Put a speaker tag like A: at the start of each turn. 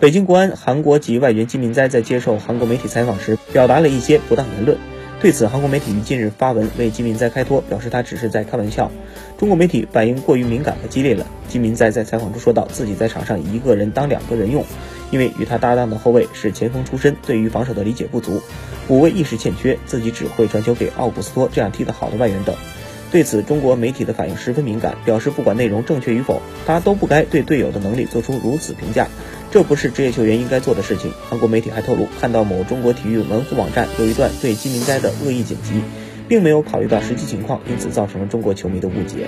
A: 北京国安韩国籍外援金敏哉在接受韩国媒体采访时，表达了一些不当言论。对此，韩国媒体于近日发文为金敏哉开脱，表示他只是在开玩笑。中国媒体反应过于敏感和激烈了。金敏哉在采访中说道，自己在场上一个人当两个人用，因为与他搭档的后卫是前锋出身，对于防守的理解不足，补位意识欠缺，自己只会传球给奥古斯托这样踢得好的外援等。对此，中国媒体的反应十分敏感，表示不管内容正确与否，他都不该对队友的能力做出如此评价，这不是职业球员应该做的事情。韩国媒体还透露，看到某中国体育门户网站有一段对金明斋的恶意剪辑，并没有考虑到实际情况，因此造成了中国球迷的误解。